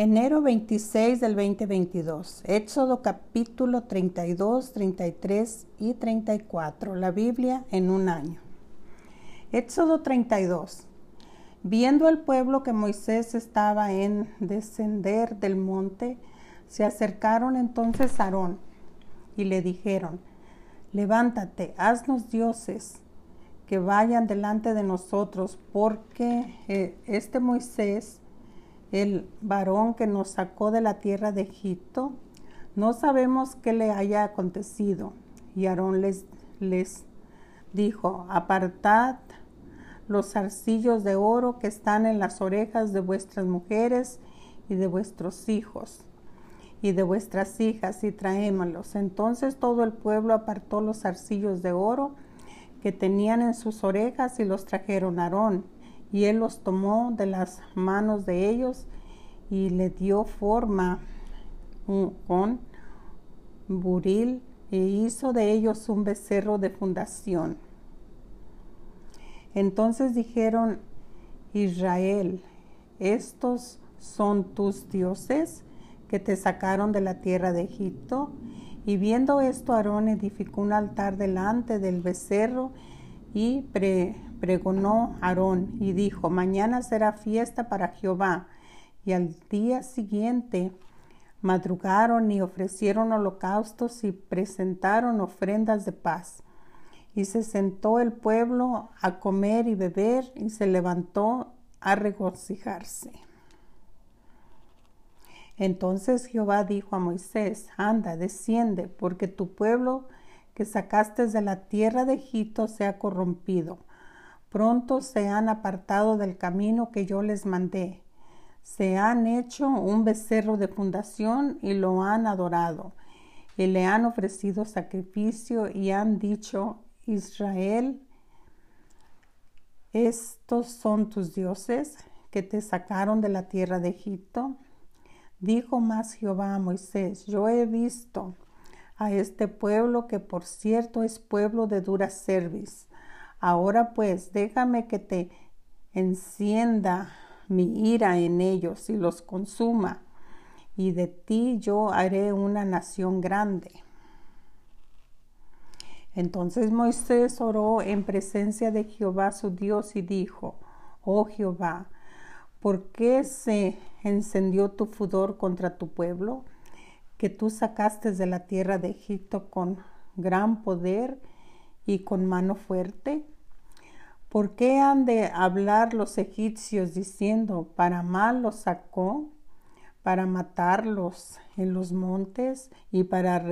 Enero 26 del 2022. Éxodo capítulo 32, 33 y 34. La Biblia en un año. Éxodo 32. Viendo el pueblo que Moisés estaba en descender del monte, se acercaron entonces a Aarón y le dijeron, levántate, haznos dioses que vayan delante de nosotros, porque eh, este Moisés el varón que nos sacó de la tierra de Egipto, no sabemos qué le haya acontecido. Y Aarón les, dijo, apartad los zarcillos de oro que están en las orejas de vuestras mujeres y de vuestros hijos y de vuestras hijas y traémoslos. Entonces todo el pueblo apartó los zarcillos de oro que tenían en sus orejas y los trajeron a Aarón y él los tomó de las manos de ellos y le dio forma con buril e hizo de ellos un becerro de fundación. Entonces dijeron, Israel, estos son tus dioses que te sacaron de la tierra de Egipto. Y viendo esto, Aarón edificó un altar delante del becerro y pre pregonó Aarón y dijo, mañana será fiesta para Jehová. Y al día siguiente madrugaron y ofrecieron holocaustos y presentaron ofrendas de paz. Y se sentó el pueblo a comer y beber y se levantó a regocijarse. Entonces Jehová dijo a Moisés, anda, desciende, porque tu pueblo que sacaste de la tierra de Egipto se ha corrompido pronto se han apartado del camino que yo les mandé. Se han hecho un becerro de fundación y lo han adorado. Y le han ofrecido sacrificio y han dicho, Israel, estos son tus dioses que te sacaron de la tierra de Egipto. Dijo más Jehová a Moisés, yo he visto a este pueblo que por cierto es pueblo de dura cerviz Ahora pues déjame que te encienda mi ira en ellos y los consuma, y de ti yo haré una nación grande. Entonces Moisés oró en presencia de Jehová su Dios y dijo, Oh Jehová, ¿por qué se encendió tu fudor contra tu pueblo, que tú sacaste de la tierra de Egipto con gran poder y con mano fuerte? ¿Por qué han de hablar los egipcios diciendo, para mal los sacó, para matarlos en los montes y para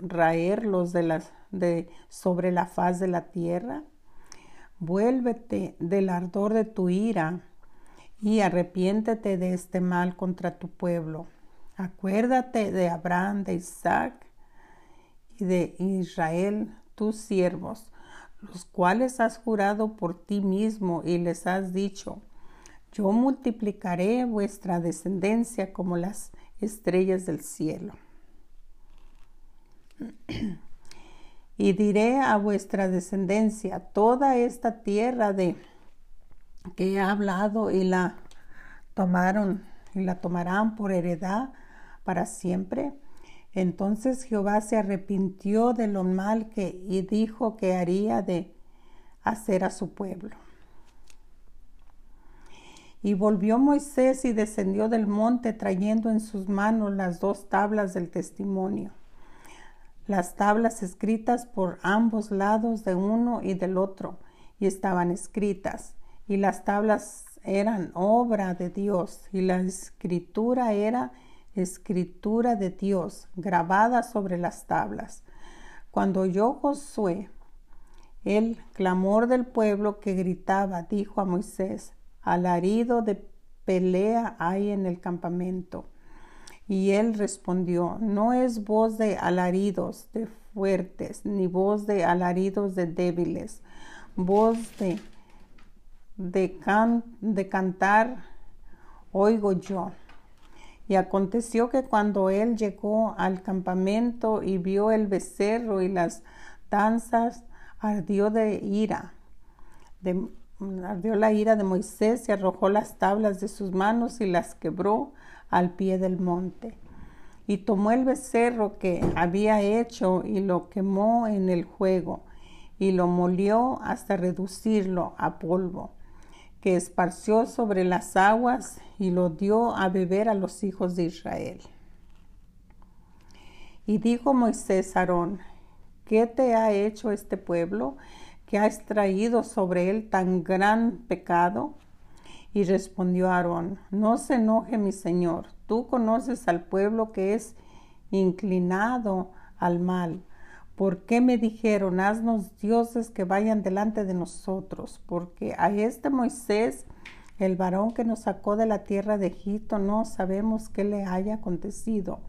raerlos de, las, de sobre la faz de la tierra? Vuélvete del ardor de tu ira y arrepiéntete de este mal contra tu pueblo. Acuérdate de Abraham, de Isaac y de Israel, tus siervos, los cuales has jurado por ti mismo y les has dicho, yo multiplicaré vuestra descendencia como las estrellas del cielo. y diré a vuestra descendencia toda esta tierra de que he hablado y la tomaron y la tomarán por heredad para siempre entonces Jehová se arrepintió de lo mal que y dijo que haría de hacer a su pueblo. Y volvió Moisés y descendió del monte trayendo en sus manos las dos tablas del testimonio, las tablas escritas por ambos lados de uno y del otro, y estaban escritas, y las tablas eran obra de Dios, y la escritura era escritura de Dios grabada sobre las tablas. Cuando oyó Josué el clamor del pueblo que gritaba, dijo a Moisés, alarido de pelea hay en el campamento. Y él respondió, no es voz de alaridos de fuertes, ni voz de alaridos de débiles, voz de, de, de cantar oigo yo. Y aconteció que cuando él llegó al campamento y vio el becerro y las danzas, ardió de ira, ardió la ira de Moisés y arrojó las tablas de sus manos y las quebró al pie del monte. Y tomó el becerro que había hecho y lo quemó en el fuego y lo molió hasta reducirlo a polvo, que esparció sobre las aguas y lo dio a beber a los hijos de Israel. Y dijo Moisés a Aarón, ¿qué te ha hecho este pueblo que has traído sobre él tan gran pecado? Y respondió Aarón, no se enoje mi señor, tú conoces al pueblo que es inclinado al mal ¿Por qué me dijeron, haznos dioses que vayan delante de nosotros? Porque a este Moisés, el varón que nos sacó de la tierra de Egipto, no sabemos qué le haya acontecido.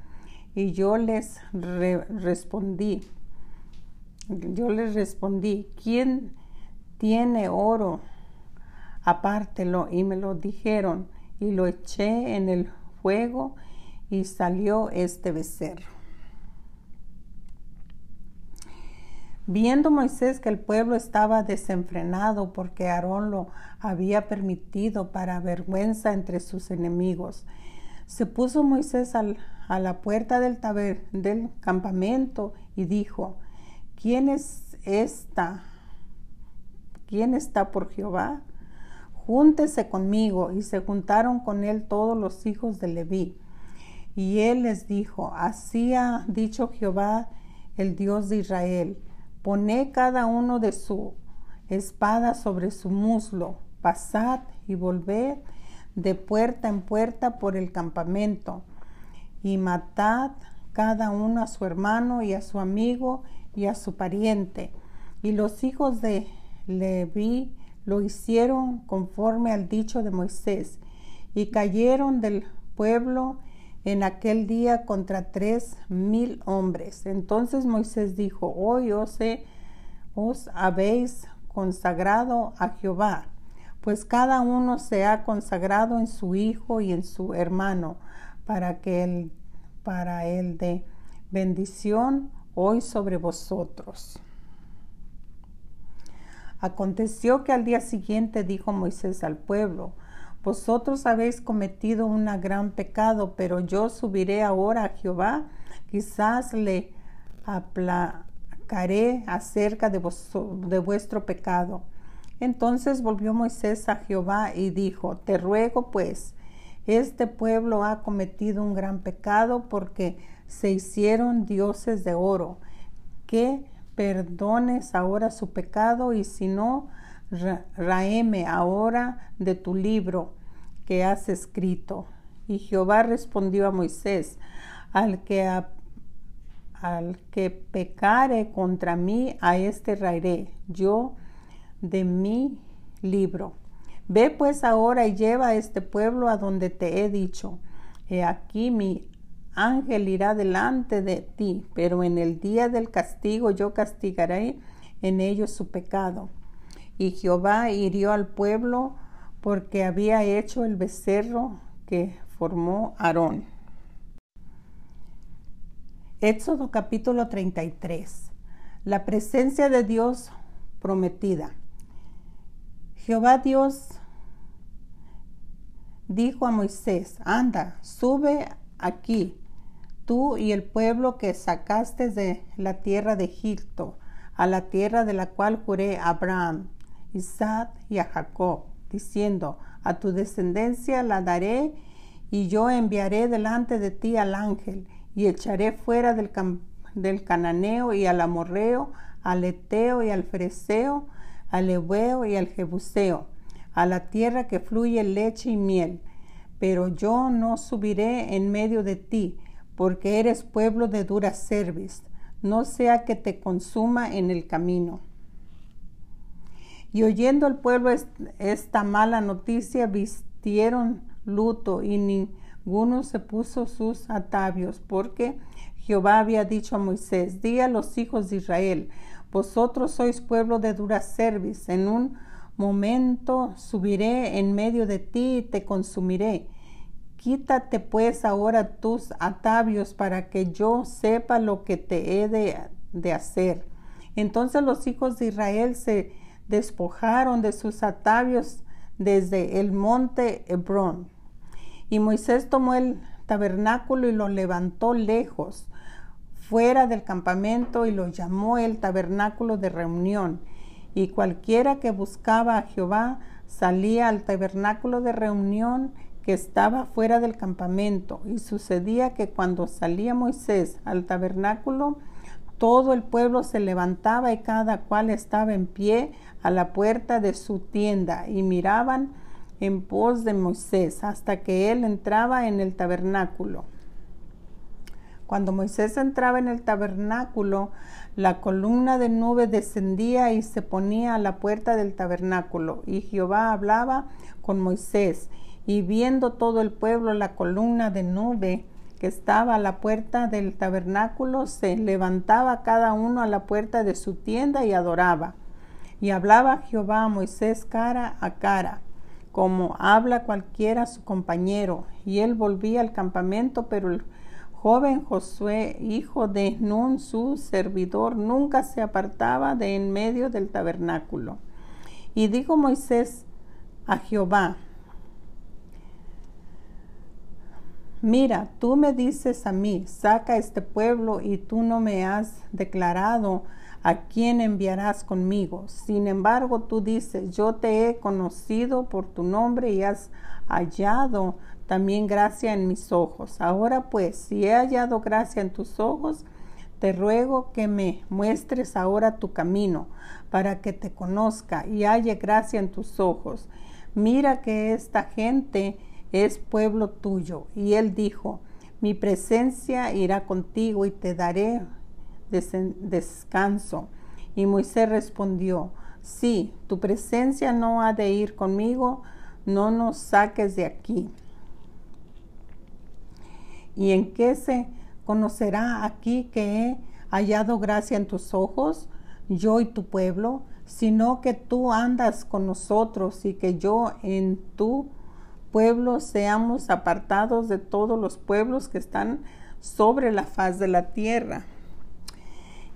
Y yo les respondí, yo les respondí, ¿quién tiene oro? Apártelo. Y me lo dijeron, y lo eché en el fuego, y salió este becerro. Viendo Moisés que el pueblo estaba desenfrenado porque Aarón lo había permitido para vergüenza entre sus enemigos, se puso Moisés a la puerta del, del campamento y dijo, ¿quién es esta? ¿Quién está por Jehová? Júntese conmigo. Y se juntaron con él todos los hijos de Leví. Y él les dijo, así ha dicho Jehová, el Dios de Israel Poned cada uno de su espada sobre su muslo, pasad y volved de puerta en puerta por el campamento, y matad cada uno a su hermano y a su amigo y a su pariente. Y los hijos de Leví lo hicieron conforme al dicho de Moisés, y cayeron del pueblo en aquel día contra tres mil hombres. Entonces Moisés dijo, hoy os, os habéis consagrado a Jehová, pues cada uno se ha consagrado en su hijo y en su hermano, para que él, para él de bendición hoy sobre vosotros. Aconteció que al día siguiente dijo Moisés al pueblo, vosotros habéis cometido un gran pecado, pero yo subiré ahora a Jehová, quizás le aplacaré acerca de, vuestro pecado. Entonces volvió Moisés a Jehová y dijo, te ruego pues, este pueblo ha cometido un gran pecado porque se hicieron dioses de oro, que perdones ahora su pecado y si no, raeme ahora de tu libro que has escrito. Y Jehová respondió a Moisés, al que, al que pecare contra mí, a este raeré yo de mi libro. Ve pues ahora y lleva a este pueblo a donde te he dicho. He aquí mi ángel irá delante de ti, pero en el día del castigo yo castigaré en ellos su pecado. Y Jehová hirió al pueblo porque había hecho el becerro que formó Aarón. Éxodo capítulo 33. La presencia de Dios prometida. Jehová Dios dijo a Moisés, anda, sube aquí, tú y el pueblo que sacaste de la tierra de Egipto, a la tierra de la cual juré a Abraham, Isaac y a Jacob diciendo, a tu descendencia la daré y yo enviaré delante de ti al ángel y echaré fuera del, cananeo y al amorreo, al eteo y al freseo, al ebeo y al jebuseo, a la tierra que fluye leche y miel. Pero yo no subiré en medio de ti, porque eres pueblo de dura cerviz, no sea que te consuma en el camino. Y oyendo el pueblo esta mala noticia, vistieron luto y ninguno se puso sus atavios, porque Jehová había dicho a Moisés, di a los hijos de Israel, vosotros sois pueblo de dura cerviz, en un momento subiré en medio de ti y te consumiré. Quítate pues ahora tus atavios para que yo sepa lo que te he de, de hacer. Entonces los hijos de Israel se despojaron de sus atavios desde el monte Hebrón. Y Moisés tomó el tabernáculo y lo levantó lejos, fuera del campamento, y lo llamó el tabernáculo de reunión. Y cualquiera que buscaba a Jehová salía al tabernáculo de reunión que estaba fuera del campamento. Y sucedía que cuando salía Moisés al tabernáculo, todo el pueblo se levantaba y cada cual estaba en pie a la puerta de su tienda y miraban en pos de Moisés hasta que él entraba en el tabernáculo. Cuando Moisés entraba en el tabernáculo, la columna de nube descendía y se ponía a la puerta del tabernáculo, y Jehová hablaba con Moisés, y viendo todo el pueblo la columna de nube que estaba a la puerta del tabernáculo, se levantaba cada uno a la puerta de su tienda y adoraba. Y hablaba Jehová a Moisés cara a cara como habla cualquiera su compañero. Y él volvía al campamento, pero el joven Josué, hijo de Nun, su servidor, nunca se apartaba de en medio del tabernáculo. Y dijo Moisés a Jehová, Mira, tú me dices a mí, saca este pueblo y tú no me has declarado ¿a quién enviarás conmigo? Sin embargo, tú dices, yo te he conocido por tu nombre y has hallado también gracia en mis ojos. Ahora pues, si he hallado gracia en tus ojos, te ruego que me muestres ahora tu camino, para que te conozca y halle gracia en tus ojos. Mira que esta gente es pueblo tuyo. Y él dijo, mi presencia irá contigo y te daré descanso. Y Moisés respondió, sí, tu presencia no ha de ir conmigo, no nos saques de aquí. ¿Y en qué se conocerá aquí que he hallado gracia en tus ojos, yo y tu pueblo, sino que tú andas con nosotros y que yo en tu pueblo seamos apartados de todos los pueblos que están sobre la faz de la tierra?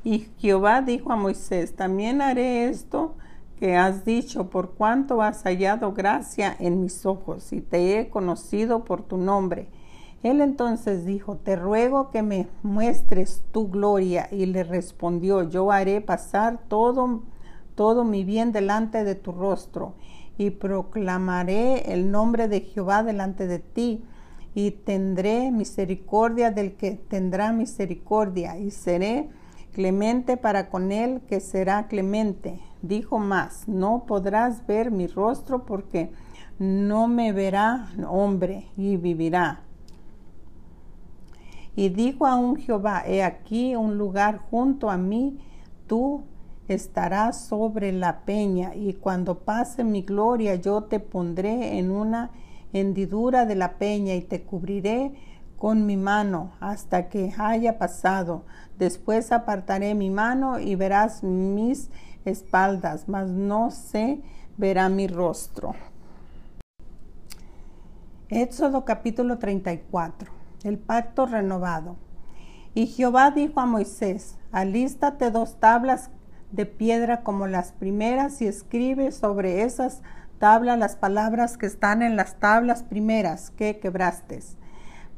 Y Jehová dijo a Moisés, también haré esto que has dicho, por cuanto has hallado gracia en mis ojos y te he conocido por tu nombre. Él entonces dijo, te ruego que me muestres tu gloria. Y le respondió, yo haré pasar todo, todo mi bien delante de tu rostro y proclamaré el nombre de Jehová delante de ti y tendré misericordia del que tendrá misericordia y seré clemente para con él que será clemente. Dijo más, no podrás ver mi rostro porque no me verá hombre y vivirá. Y dijo aún Jehová, he aquí un lugar junto a mí, tú estarás sobre la peña, y cuando pase mi gloria yo te pondré en una hendidura de la peña y te cubriré con mi mano hasta que haya pasado. Después apartaré mi mano y verás mis espaldas, mas no se verá mi rostro. Éxodo capítulo 34. El pacto renovado. Y Jehová dijo a Moisés, alístate dos tablas de piedra como las primeras y escribe sobre esas tablas las palabras que están en las tablas primeras que quebraste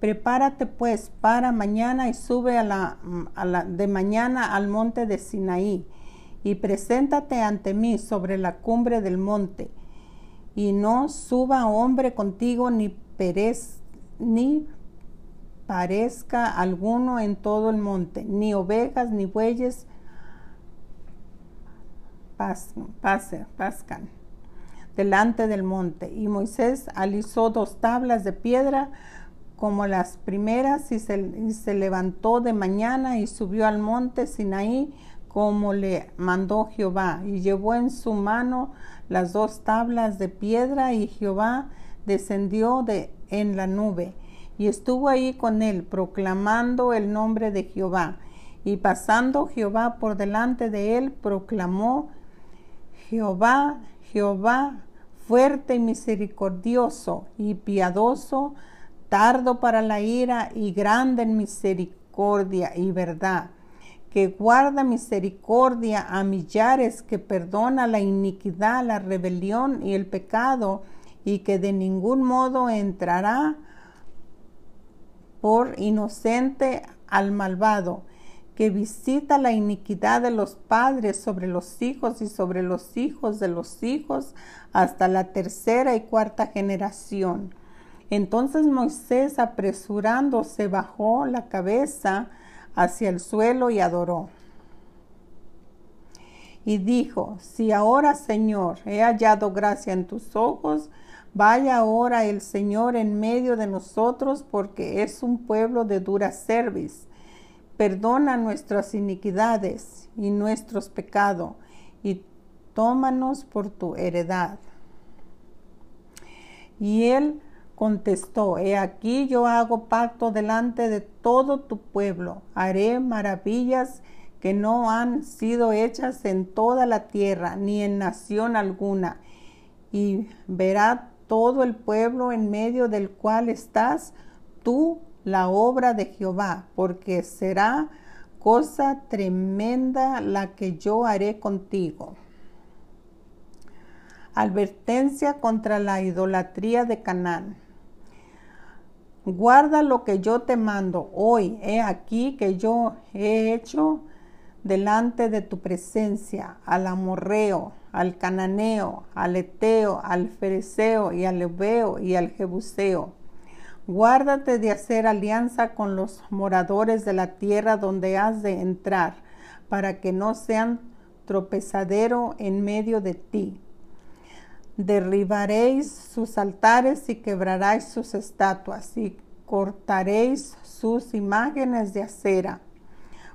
Prepárate pues para mañana y sube de mañana al monte de Sinaí y preséntate ante mí sobre la cumbre del monte. Y no suba hombre contigo ni perez, ni parezca alguno en todo el monte, ni ovejas ni bueyes pase, pascan delante del monte. Y Moisés alisó dos tablas de piedra como las primeras y se, levantó de mañana y subió al monte Sinaí como le mandó Jehová y llevó en su mano las dos tablas de piedra y Jehová descendió de, en la nube y estuvo ahí con él proclamando el nombre de Jehová. Y pasando Jehová por delante de él proclamó Jehová, Jehová, fuerte y misericordioso y piadoso tardo para la ira y grande en misericordia y verdad, que guarda misericordia a millares, que perdona la iniquidad, la rebelión y el pecado, y que de ningún modo entrará por inocente al malvado, que visita la iniquidad de los padres sobre los hijos y sobre los hijos de los hijos hasta la tercera y cuarta generación. Entonces Moisés apresurándose bajó la cabeza, hacia el suelo y adoró. Y dijo, si ahora, Señor, he hallado gracia en tus ojos, vaya ahora el Señor en medio de nosotros, porque es un pueblo de dura cerviz. Perdona nuestras iniquidades y nuestros pecados, y tómanos por tu heredad. Y él contestó, He aquí yo hago pacto delante de todo tu pueblo, haré maravillas que no han sido hechas en toda la tierra, ni en nación alguna, y verá todo el pueblo en medio del cual estás tú la obra de Jehová, porque será cosa tremenda la que yo haré contigo. Advertencia contra la idolatría de Canaán. Guarda lo que yo te mando hoy. He aquí que yo he hecho delante de tu presencia al amorreo, al cananeo, al eteo, al fereceo y al ebeo y al jebuseo. Guárdate de hacer alianza con los moradores de la tierra donde has de entrar, para que no sean tropezadero en medio de ti derribaréis sus altares y quebraréis sus estatuas y cortaréis sus imágenes de acera,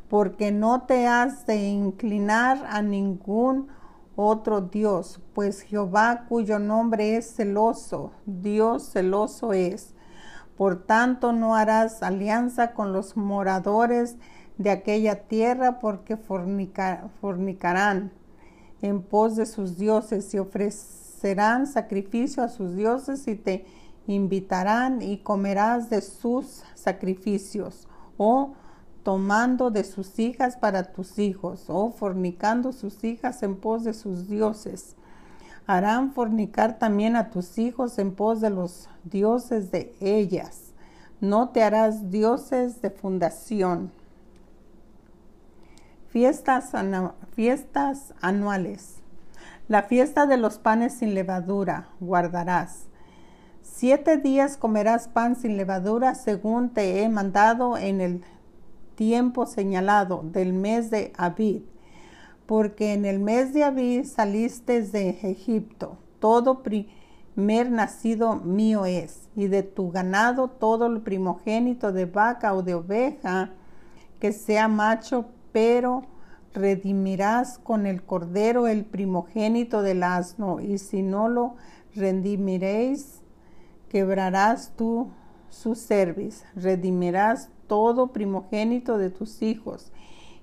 porque no te has de inclinar a ningún otro Dios, pues Jehová cuyo nombre es celoso, Dios celoso es. Por tanto no harás alianza con los moradores de aquella tierra, porque fornicarán en pos de sus dioses y ofrecerán serán sacrificio a sus dioses y te invitarán y comerás de sus sacrificios, o tomando de sus hijas para tus hijos, o fornicando sus hijas en pos de sus dioses. Harán fornicar también a tus hijos en pos de los dioses de ellas. No te harás dioses de fundación. Fiestas, fiestas anuales. La fiesta de los panes sin levadura guardarás. Siete días comerás pan sin levadura según te he mandado en el tiempo señalado del mes de Abid, porque en el mes de Abid saliste de Egipto. Todo primer nacido mío es, y de tu ganado todo el primogénito de vaca o de oveja, que sea macho, pero redimirás con el cordero el primogénito del asno, y si no lo redimiréis, quebrarás tú su cerviz, redimirás todo primogénito de tus hijos,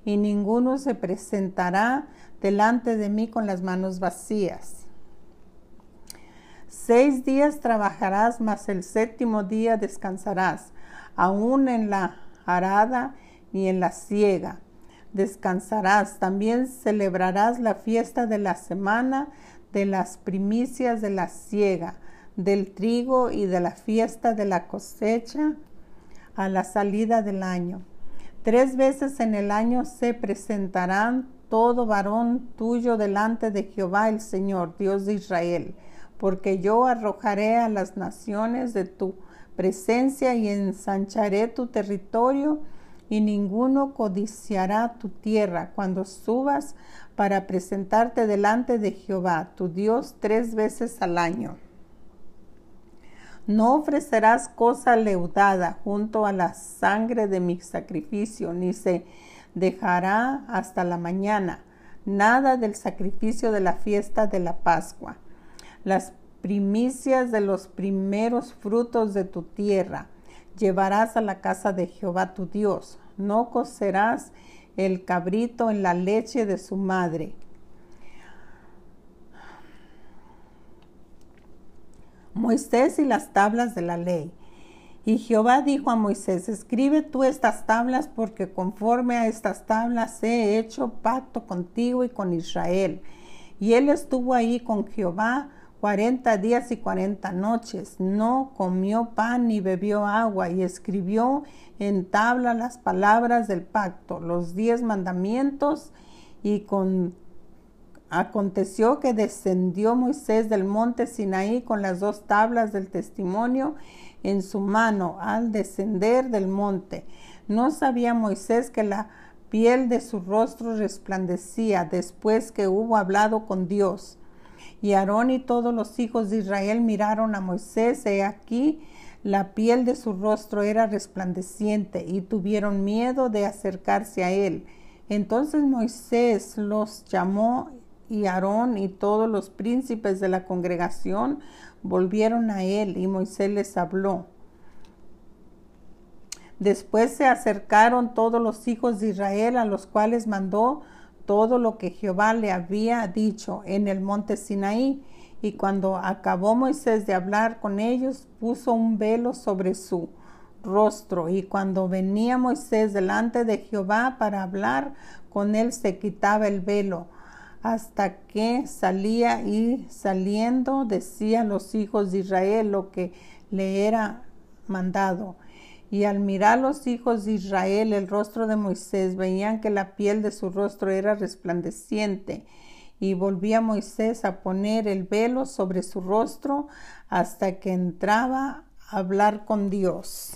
y ninguno se presentará delante de mí con las manos vacías. Seis días trabajarás, mas el séptimo día descansarás, aún en la arada y en la siega descansarás. También celebrarás la fiesta de la semana de las primicias de la siega, del trigo y de la fiesta de la cosecha a la salida del año. Tres veces en el año se presentarán todo varón tuyo delante de Jehová el Señor, Dios de Israel, porque yo arrojaré a las naciones de tu presencia y ensancharé tu territorio y ninguno codiciará tu tierra cuando subas para presentarte delante de Jehová, tu Dios, tres veces al año. No ofrecerás cosa leudada junto a la sangre de mi sacrificio, ni se dejará hasta la mañana nada del sacrificio de la fiesta de la Pascua. Las primicias de los primeros frutos de tu tierra, llevarás a la casa de Jehová tu Dios. No cocerás el cabrito en la leche de su madre. Moisés y las tablas de la ley. Y Jehová dijo a Moisés, escribe tú estas tablas porque conforme a estas tablas he hecho pacto contigo y con Israel. Y él estuvo ahí con Jehová cuarenta días y cuarenta noches. No comió pan ni bebió agua y escribió en tabla las palabras del pacto, los diez mandamientos y con Aconteció que descendió Moisés del monte Sinaí con las dos tablas del testimonio en su mano al descender del monte. No sabía Moisés que la piel de su rostro resplandecía después que hubo hablado con Dios. Y Aarón y todos los hijos de Israel miraron a Moisés, y aquí la piel de su rostro era resplandeciente, y tuvieron miedo de acercarse a él. Entonces Moisés los llamó y Aarón y todos los príncipes de la congregación volvieron a él y Moisés les habló. Después se acercaron todos los hijos de Israel a los cuales mandó todo lo que Jehová le había dicho en el monte Sinaí. Y cuando acabó Moisés de hablar con ellos, puso un velo sobre su rostro. Y cuando venía Moisés delante de Jehová para hablar con él, se quitaba el velo hasta que salía y saliendo decía a los hijos de Israel lo que le era mandado. Y al mirar los hijos de Israel el rostro de Moisés, veían que la piel de su rostro era resplandeciente. Y volvía Moisés a poner el velo sobre su rostro hasta que entraba a hablar con Dios.